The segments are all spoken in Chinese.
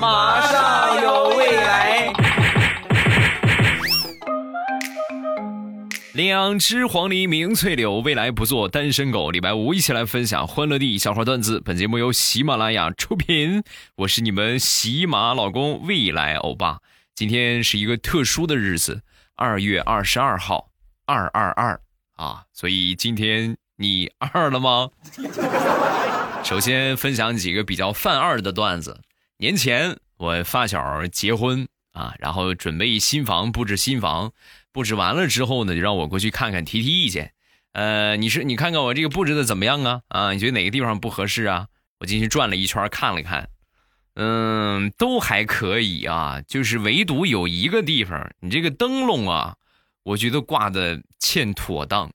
马上有未来。两只黄鹂鸣翠柳，未来不做单身狗。礼拜五一起来分享欢乐地笑话段子。本节目由喜马拉雅出品，我是你们喜马老公未来欧巴。今天是一个特殊的日子，二月二十二号，二二二啊！所以今天你二了吗？首先分享几个比较犯二的段子。年前我发小结婚啊，然后准备新房布置新房。布置完了之后呢，就让我过去看看，提提意见。呃，你是你看看我这个布置的怎么样啊？啊，你觉得哪个地方不合适啊？我进去转了一圈，看了看，嗯，都还可以啊，就是唯独有一个地方，你这个灯笼啊，我觉得挂的欠妥当。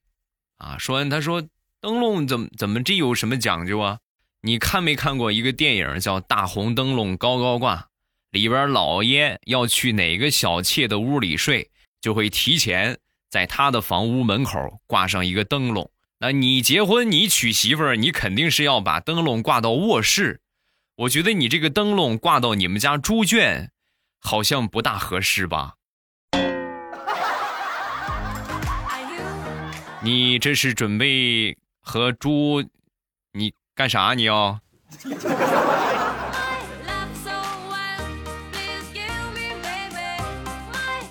啊，说完他说灯笼怎么怎么这有什么讲究啊？你看没看过一个电影叫《大红灯笼高高挂》，里边老爷要去哪个小妾的屋里睡？就会提前在他的房屋门口挂上一个灯笼。那你结婚，你娶媳妇儿，你肯定是要把灯笼挂到卧室。我觉得你这个灯笼挂到你们家猪圈，好像不大合适吧？你这是准备和猪，你干啥？你要？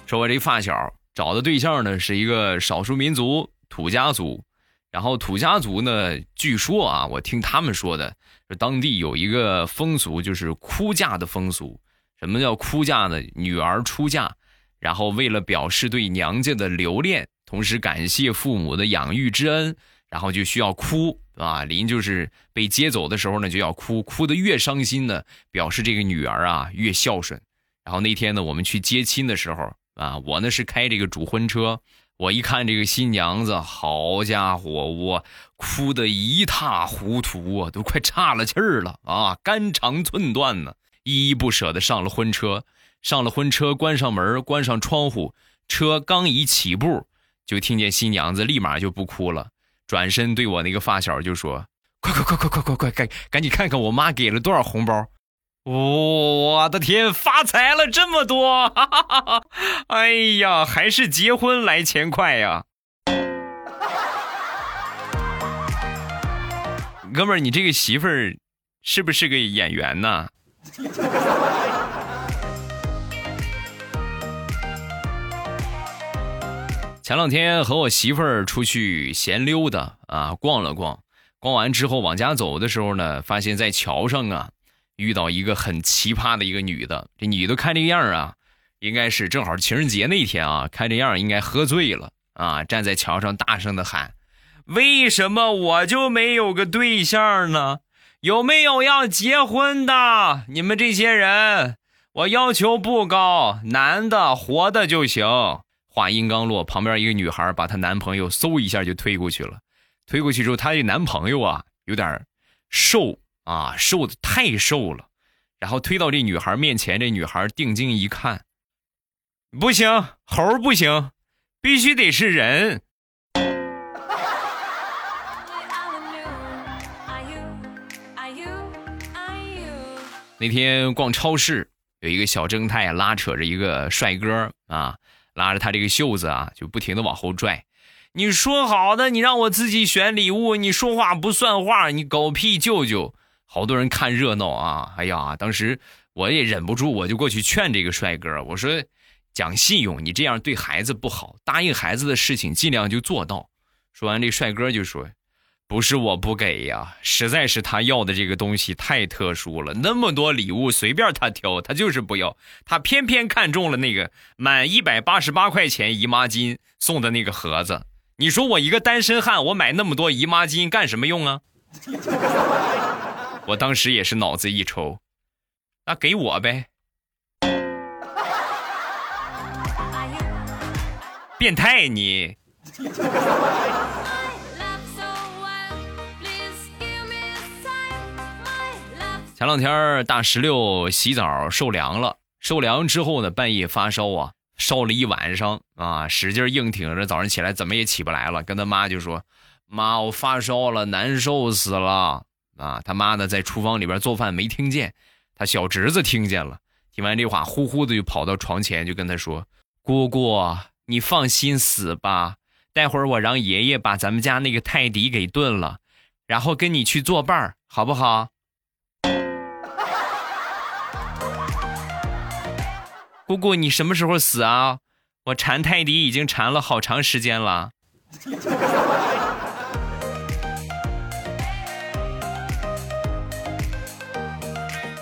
说我这发小找的对象呢是一个少数民族土家族，然后土家族呢，据说啊，我听他们说的，当地有一个风俗，就是哭嫁的风俗。什么叫哭嫁呢？女儿出嫁，然后为了表示对娘家的留恋，同时感谢父母的养育之恩，然后就需要哭啊。林就是被接走的时候呢，就要哭，哭的越伤心呢，表示这个女儿啊越孝顺。然后那天呢，我们去接亲的时候。啊，我呢是开这个主婚车，我一看这个新娘子，好家伙，我哭得一塌糊涂啊，都快岔了气儿了啊，肝肠寸断呢，依依不舍的上了婚车，上了婚车，关上门，关上窗户，车刚一起步，就听见新娘子立马就不哭了，转身对我那个发小就说：“快快快快快快快，赶赶紧看看我妈给了多少红包。”我的天，发财了这么多！哎呀，还是结婚来钱快呀！哥们儿，你这个媳妇儿是不是个演员呢？前两天和我媳妇儿出去闲溜达啊，逛了逛，逛完之后往家走的时候呢，发现在桥上啊。遇到一个很奇葩的一个女的，这女的看这样啊，应该是正好情人节那天啊，看这样应该喝醉了啊，站在桥上大声的喊：“为什么我就没有个对象呢？有没有要结婚的？你们这些人，我要求不高，男的活的就行。”话音刚落，旁边一个女孩把她男朋友嗖一下就推过去了，推过去之后，她这男朋友啊有点瘦。啊，瘦的太瘦了，然后推到这女孩面前，这女孩定睛一看，不行，猴不行，必须得是人。那天逛超市，有一个小正太拉扯着一个帅哥啊，拉着他这个袖子啊，就不停的往后拽。你说好的，你让我自己选礼物，你说话不算话，你狗屁舅舅！好多人看热闹啊！哎呀，当时我也忍不住，我就过去劝这个帅哥，我说：“讲信用，你这样对孩子不好，答应孩子的事情尽量就做到。”说完，这帅哥就说：“不是我不给呀，实在是他要的这个东西太特殊了，那么多礼物随便他挑，他就是不要，他偏偏看中了那个满一百八十八块钱姨妈巾送的那个盒子。你说我一个单身汉，我买那么多姨妈巾干什么用啊？” 我当时也是脑子一抽，那给我呗，变态你！前两天大石榴洗澡受凉了，受凉之后呢，半夜发烧啊，烧了一晚上啊，使劲硬挺着，早上起来怎么也起不来了，跟他妈就说：“妈，我发烧了，难受死了。”啊，他妈的在厨房里边做饭没听见，他小侄子听见了，听完这话，呼呼的就跑到床前，就跟他说：“姑姑，你放心死吧，待会儿我让爷爷把咱们家那个泰迪给炖了，然后跟你去作伴儿，好不好？”姑姑，你什么时候死啊？我馋泰迪已经馋了好长时间了。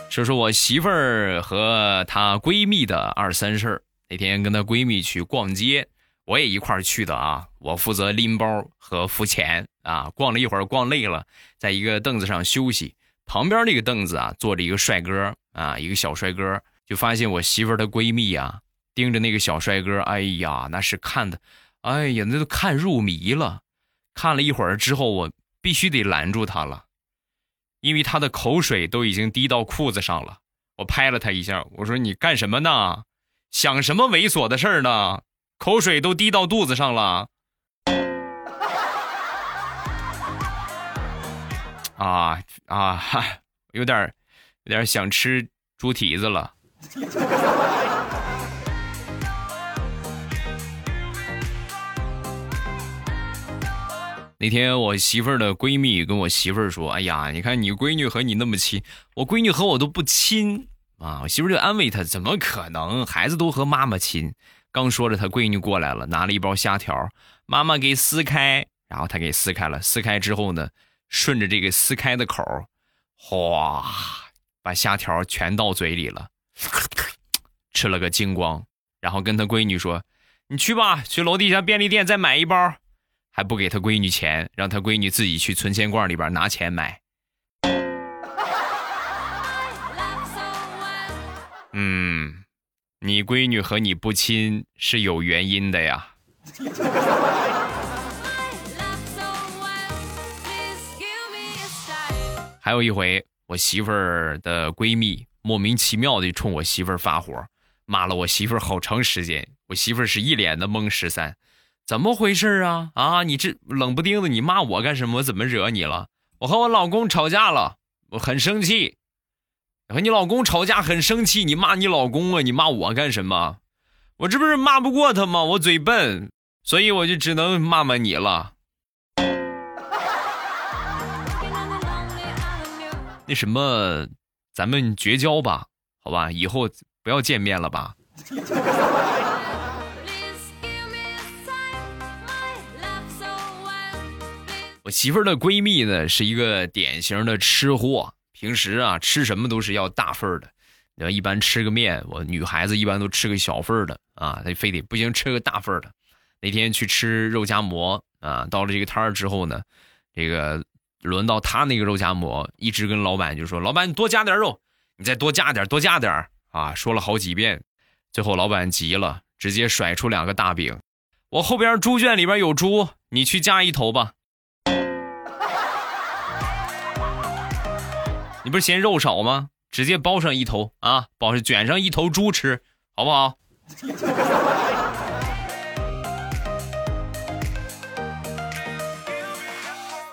说说我媳妇儿和她闺蜜的二三事儿。那天跟她闺蜜去逛街，我也一块儿去的啊。我负责拎包和付钱啊。逛了一会儿，逛累了，在一个凳子上休息。旁边那个凳子啊，坐着一个帅哥啊，一个小帅哥。就发现我媳妇儿的闺蜜啊，盯着那个小帅哥，哎呀，那是看的，哎呀，那都看入迷了。看了一会儿之后，我必须得拦住他了。因为他的口水都已经滴到裤子上了，我拍了他一下，我说：“你干什么呢？想什么猥琐的事儿呢？口水都滴到肚子上了。”啊啊，有点有点想吃猪蹄子了。那天我媳妇儿的闺蜜跟我媳妇儿说：“哎呀，你看你闺女和你那么亲，我闺女和我都不亲啊！”我媳妇儿就安慰她：“怎么可能？孩子都和妈妈亲。”刚说着，她闺女过来了，拿了一包虾条，妈妈给撕开，然后她给撕开了。撕开之后呢，顺着这个撕开的口，哗，把虾条全到嘴里了，吃了个精光。然后跟她闺女说：“你去吧，去楼底下便利店再买一包。”还不给他闺女钱，让他闺女自己去存钱罐里边拿钱买。嗯，你闺女和你不亲是有原因的呀。还有一回，我媳妇儿的闺蜜莫名其妙的冲我媳妇儿发火，骂了我媳妇儿好长时间。我媳妇儿是一脸的懵十三。怎么回事啊？啊，你这冷不丁的，你骂我干什么？我怎么惹你了？我和我老公吵架了，我很生气。和你老公吵架很生气，你骂你老公啊？你骂我干什么？我这不是骂不过他吗？我嘴笨，所以我就只能骂骂你了。那什么，咱们绝交吧，好吧？以后不要见面了吧。我媳妇儿的闺蜜呢，是一个典型的吃货，平时啊吃什么都是要大份儿的。你要一般吃个面，我女孩子一般都吃个小份儿的啊，她非得不行吃个大份儿的。那天去吃肉夹馍啊，到了这个摊儿之后呢，这个轮到他那个肉夹馍，一直跟老板就说：“老板，你多加点肉，你再多加点，多加点啊！”说了好几遍，最后老板急了，直接甩出两个大饼：“我后边猪圈里边有猪，你去加一头吧。”你不是嫌肉少吗？直接包上一头啊，包上卷上一头猪吃，好不好？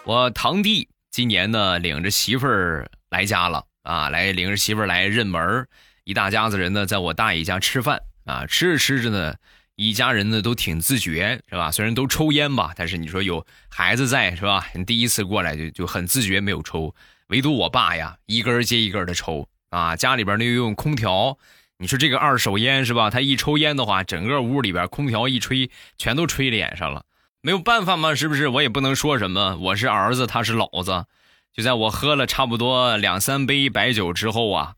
我堂弟今年呢，领着媳妇儿来家了啊，来领着媳妇儿来认门一大家子人呢，在我大爷家吃饭啊，吃着吃着呢，一家人呢都挺自觉，是吧？虽然都抽烟吧，但是你说有孩子在，是吧？你第一次过来就就很自觉，没有抽。唯独我爸呀，一根接一根的抽啊！家里边那又用空调，你说这个二手烟是吧？他一抽烟的话，整个屋里边空调一吹，全都吹脸上了。没有办法嘛，是不是？我也不能说什么。我是儿子，他是老子。就在我喝了差不多两三杯白酒之后啊，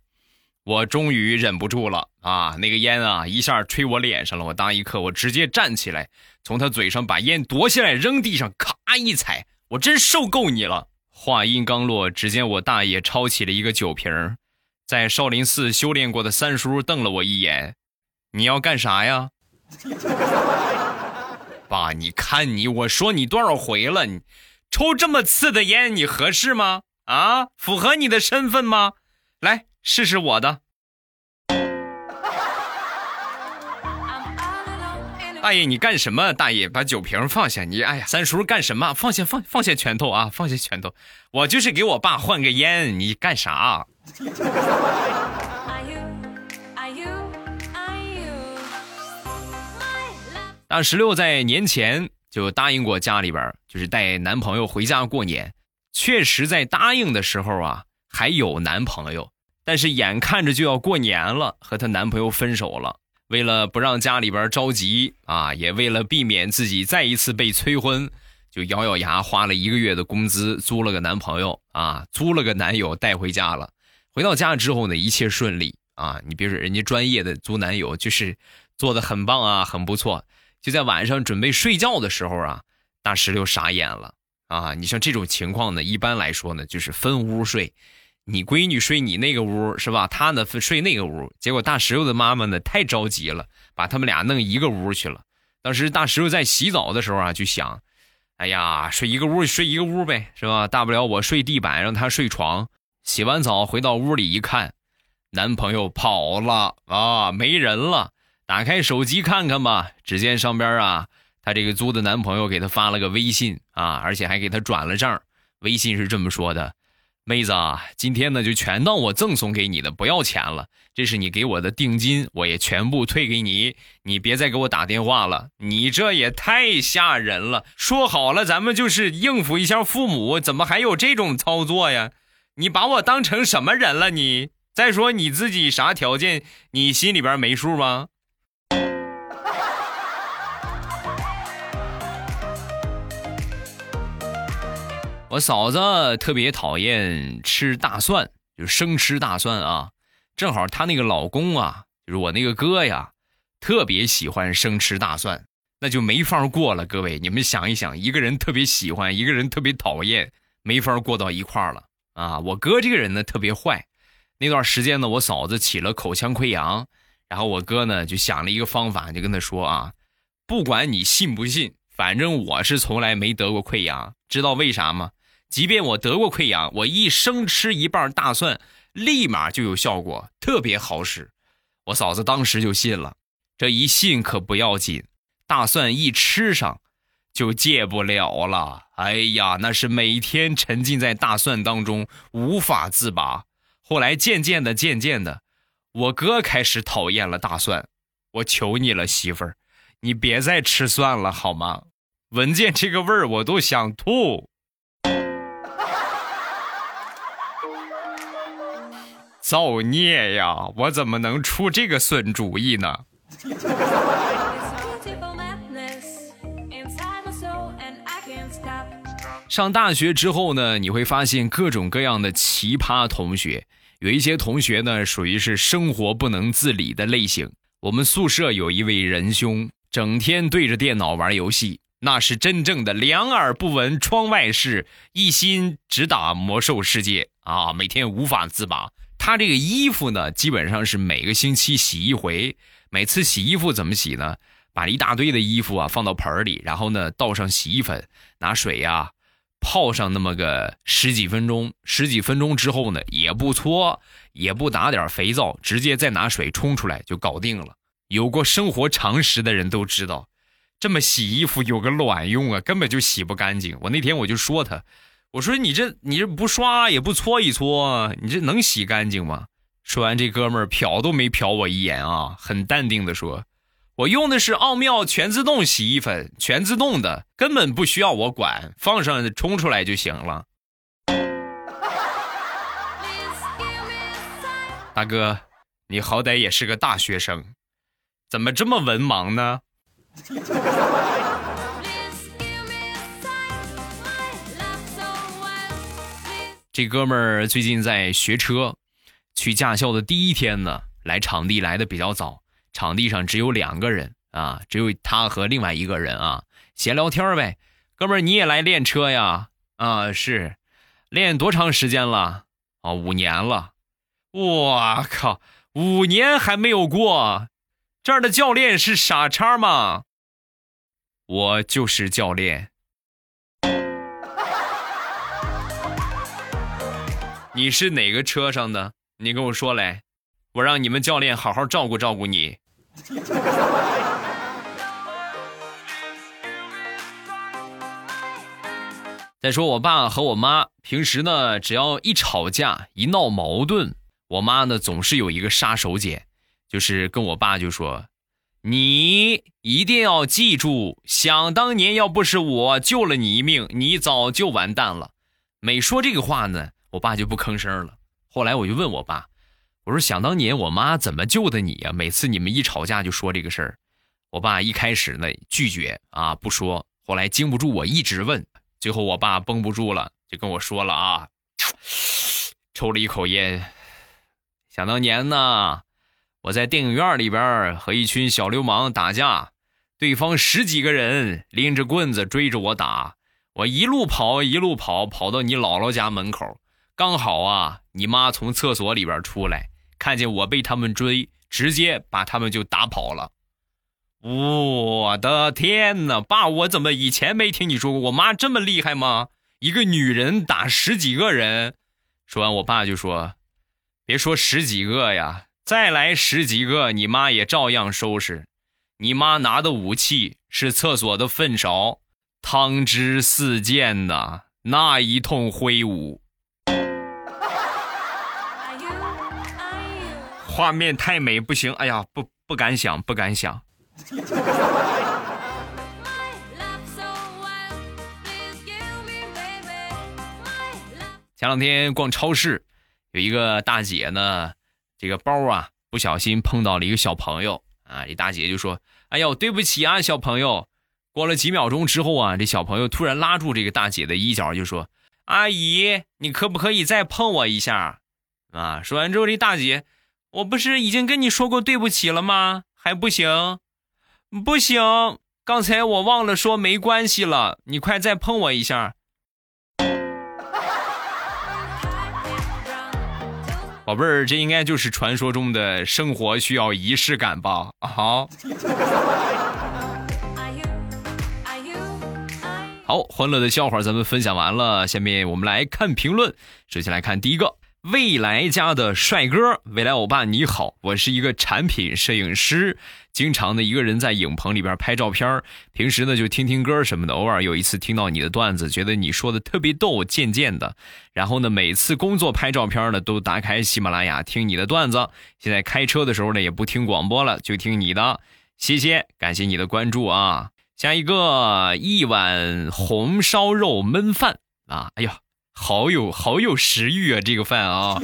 我终于忍不住了啊！那个烟啊，一下吹我脸上了。我当一刻，我直接站起来，从他嘴上把烟夺下来扔地上，咔一踩，我真受够你了。话音刚落，只见我大爷抄起了一个酒瓶在少林寺修炼过的三叔瞪了我一眼：“你要干啥呀？”爸，你看你，我说你多少回了，你抽这么次的烟，你合适吗？啊，符合你的身份吗？来试试我的。大爷，你干什么？大爷，把酒瓶放下。你，哎呀，三叔干什么？放下，放放下拳头啊！放下拳头。我就是给我爸换个烟。你干啥？大石榴在年前就答应过家里边，就是带男朋友回家过年。确实在答应的时候啊，还有男朋友，但是眼看着就要过年了，和她男朋友分手了。为了不让家里边着急啊，也为了避免自己再一次被催婚，就咬咬牙花了一个月的工资租了个男朋友啊，租了个男友带回家了。回到家之后呢，一切顺利啊！你别说人家专业的租男友，就是做的很棒啊，很不错。就在晚上准备睡觉的时候啊，大石榴傻眼了啊！你像这种情况呢，一般来说呢，就是分屋睡。你闺女睡你那个屋是吧？她呢睡那个屋，结果大石榴的妈妈呢太着急了，把他们俩弄一个屋去了。当时大石榴在洗澡的时候啊，就想：哎呀，睡一个屋睡一个屋呗，是吧？大不了我睡地板，让她睡床。洗完澡回到屋里一看，男朋友跑了啊，没人了。打开手机看看吧，只见上边啊，她这个租的男朋友给她发了个微信啊，而且还给她转了账。微信是这么说的。妹子啊，今天呢就全当我赠送给你的，不要钱了。这是你给我的定金，我也全部退给你。你别再给我打电话了，你这也太吓人了。说好了，咱们就是应付一下父母，怎么还有这种操作呀？你把我当成什么人了？你再说你自己啥条件，你心里边没数吗？我嫂子特别讨厌吃大蒜，就是生吃大蒜啊。正好她那个老公啊，就是我那个哥呀，特别喜欢生吃大蒜，那就没法过了。各位，你们想一想，一个人特别喜欢，一个人特别讨厌，没法过到一块儿了啊。我哥这个人呢特别坏，那段时间呢，我嫂子起了口腔溃疡，然后我哥呢就想了一个方法，就跟他说啊，不管你信不信，反正我是从来没得过溃疡，知道为啥吗？即便我得过溃疡，我一生吃一半大蒜，立马就有效果，特别好使。我嫂子当时就信了，这一信可不要紧，大蒜一吃上，就戒不了了。哎呀，那是每天沉浸在大蒜当中，无法自拔。后来渐渐的、渐渐的，我哥开始讨厌了大蒜。我求你了，媳妇儿，你别再吃蒜了好吗？闻见这个味儿，我都想吐。造孽呀！我怎么能出这个损主意呢？上大学之后呢，你会发现各种各样的奇葩同学。有一些同学呢，属于是生活不能自理的类型。我们宿舍有一位仁兄，整天对着电脑玩游戏，那是真正的两耳不闻窗外事，一心只打魔兽世界啊！每天无法自拔。他这个衣服呢，基本上是每个星期洗一回。每次洗衣服怎么洗呢？把一大堆的衣服啊放到盆里，然后呢倒上洗衣粉，拿水呀泡上那么个十几分钟。十几分钟之后呢，也不搓，也不打点肥皂，直接再拿水冲出来就搞定了。有过生活常识的人都知道，这么洗衣服有个卵用啊，根本就洗不干净。我那天我就说他。我说你这你这不刷也不搓一搓，你这能洗干净吗？说完，这哥们儿瞟都没瞟我一眼啊，很淡定的说：“我用的是奥妙全自动洗衣粉，全自动的，根本不需要我管，放上冲出来就行了。”大哥，你好歹也是个大学生，怎么这么文盲呢？这哥们儿最近在学车，去驾校的第一天呢，来场地来的比较早，场地上只有两个人啊，只有他和另外一个人啊，闲聊天呗。哥们儿，你也来练车呀？啊，是，练多长时间了？啊，五年了。我靠，五年还没有过，这儿的教练是傻叉吗？我就是教练。你是哪个车上的？你跟我说来，我让你们教练好好照顾照顾你。再说我爸和我妈平时呢，只要一吵架一闹矛盾，我妈呢总是有一个杀手锏，就是跟我爸就说：“你一定要记住，想当年要不是我救了你一命，你早就完蛋了。每说这个话呢，我爸就不吭声了。后来我就问我爸，我说想当年我妈怎么救的你呀？每次你们一吵架就说这个事儿。我爸一开始呢拒绝啊不说，后来经不住我一直问，最后我爸绷不住了，就跟我说了啊，抽了一口烟。想当年呢。我在电影院里边和一群小流氓打架，对方十几个人拎着棍子追着我打，我一路跑一路跑，跑到你姥姥家门口，刚好啊，你妈从厕所里边出来，看见我被他们追，直接把他们就打跑了。我的天哪，爸，我怎么以前没听你说过？我妈这么厉害吗？一个女人打十几个人？说完，我爸就说：“别说十几个呀。”再来十几个，你妈也照样收拾。你妈拿的武器是厕所的粪勺，汤汁四溅呐，那一通挥舞，画面太美，不行，哎呀，不不敢想，不敢想。前两天逛超市，有一个大姐呢。这个包啊，不小心碰到了一个小朋友啊！这大姐就说：“哎呦，对不起啊，小朋友。”过了几秒钟之后啊，这小朋友突然拉住这个大姐的衣角，就说：“阿姨，你可不可以再碰我一下？”啊！说完之后，这大姐：“我不是已经跟你说过对不起了吗？还不行？不行！刚才我忘了说没关系了，你快再碰我一下。”宝贝儿，这应该就是传说中的生活需要仪式感吧？好，好，欢乐的笑话咱们分享完了，下面我们来看评论。首先来看第一个。未来家的帅哥，未来欧巴你好，我是一个产品摄影师，经常的一个人在影棚里边拍照片平时呢就听听歌什么的，偶尔有一次听到你的段子，觉得你说的特别逗，渐渐的，然后呢每次工作拍照片呢都打开喜马拉雅听你的段子，现在开车的时候呢也不听广播了，就听你的，谢谢，感谢你的关注啊，下一个一碗红烧肉焖饭啊，哎呀。好有好有食欲啊，这个饭啊！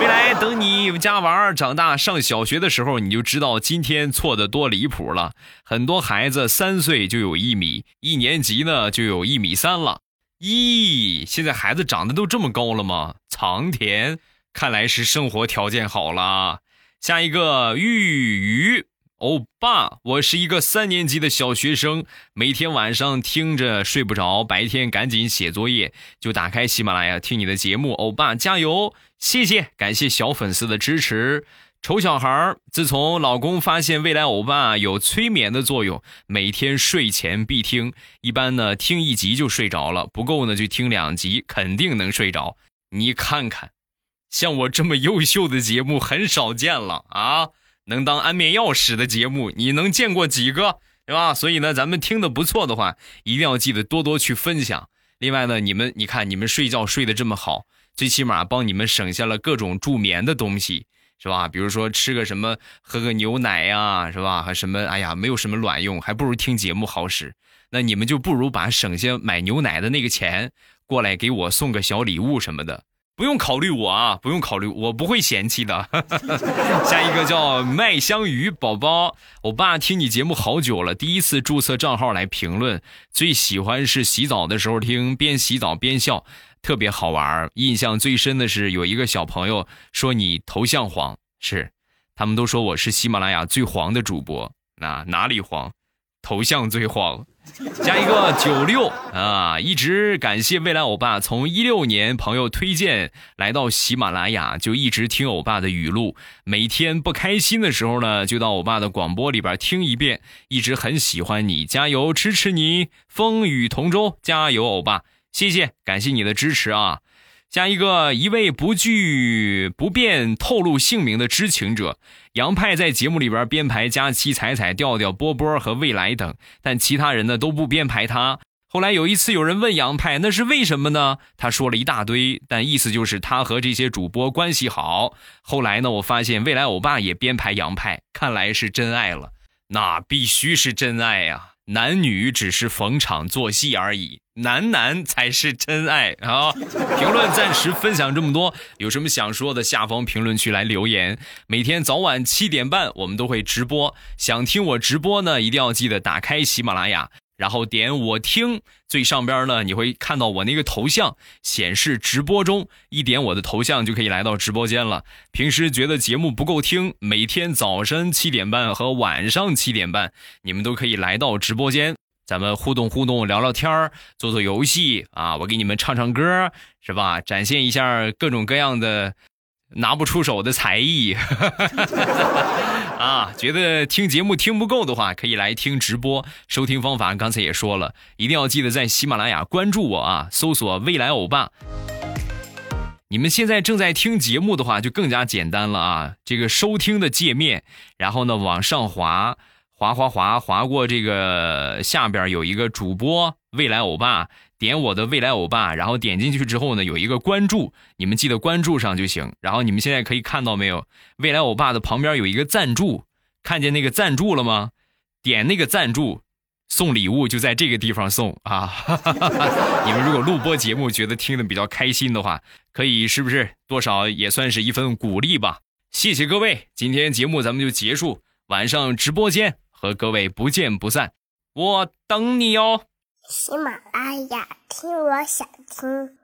未来等你家娃儿长大上小学的时候，你就知道今天错的多离谱了。很多孩子三岁就有一米，一年级呢就有一米三了。咦，现在孩子长得都这么高了吗？藏田，看来是生活条件好了。下一个玉鱼。欧巴，我是一个三年级的小学生，每天晚上听着睡不着，白天赶紧写作业，就打开喜马拉雅听你的节目。欧巴加油，谢谢，感谢小粉丝的支持。丑小孩，自从老公发现未来欧巴有催眠的作用，每天睡前必听，一般呢听一集就睡着了，不够呢就听两集，肯定能睡着。你看看，像我这么优秀的节目很少见了啊。能当安眠药使的节目，你能见过几个，对吧？所以呢，咱们听的不错的话，一定要记得多多去分享。另外呢，你们你看，你们睡觉睡得这么好，最起码帮你们省下了各种助眠的东西，是吧？比如说吃个什么，喝个牛奶呀，是吧？还什么？哎呀，没有什么卵用，还不如听节目好使。那你们就不如把省下买牛奶的那个钱，过来给我送个小礼物什么的。不用考虑我啊，不用考虑，我不会嫌弃的。下一个叫麦香鱼宝宝，我爸听你节目好久了，第一次注册账号来评论，最喜欢是洗澡的时候听，边洗澡边笑，特别好玩。印象最深的是有一个小朋友说你头像黄，是，他们都说我是喜马拉雅最黄的主播，那哪里黄？头像最黄。加一个九六啊！一直感谢未来欧巴，从一六年朋友推荐来到喜马拉雅，就一直听欧巴的语录。每天不开心的时候呢，就到欧巴的广播里边听一遍。一直很喜欢你，加油，支持你，风雨同舟，加油，欧巴！谢谢，感谢你的支持啊！加一个一位不惧不便透露姓名的知情者，杨派在节目里边编排佳期、彩彩、调调、波波和未来等，但其他人呢都不编排他。后来有一次有人问杨派，那是为什么呢？他说了一大堆，但意思就是他和这些主播关系好。后来呢，我发现未来欧巴也编排杨派，看来是真爱了。那必须是真爱呀！男女只是逢场作戏而已，男男才是真爱啊！评论暂时分享这么多，有什么想说的，下方评论区来留言。每天早晚七点半，我们都会直播，想听我直播呢，一定要记得打开喜马拉雅。然后点我听，最上边呢，你会看到我那个头像显示直播中，一点我的头像就可以来到直播间了。平时觉得节目不够听，每天早晨七点半和晚上七点半，你们都可以来到直播间，咱们互动互动，聊聊天做做游戏啊，我给你们唱唱歌，是吧？展现一下各种各样的。拿不出手的才艺，啊！觉得听节目听不够的话，可以来听直播。收听方法刚才也说了，一定要记得在喜马拉雅关注我啊，搜索“未来欧巴”。你们现在正在听节目的话，就更加简单了啊！这个收听的界面，然后呢往上滑，滑滑滑滑过这个下边有一个主播“未来欧巴”。点我的未来欧巴，然后点进去之后呢，有一个关注，你们记得关注上就行。然后你们现在可以看到没有？未来欧巴的旁边有一个赞助，看见那个赞助了吗？点那个赞助，送礼物就在这个地方送啊！你们如果录播节目觉得听的比较开心的话，可以是不是多少也算是一份鼓励吧？谢谢各位，今天节目咱们就结束，晚上直播间和各位不见不散，我等你哦。喜马拉雅，听我想听。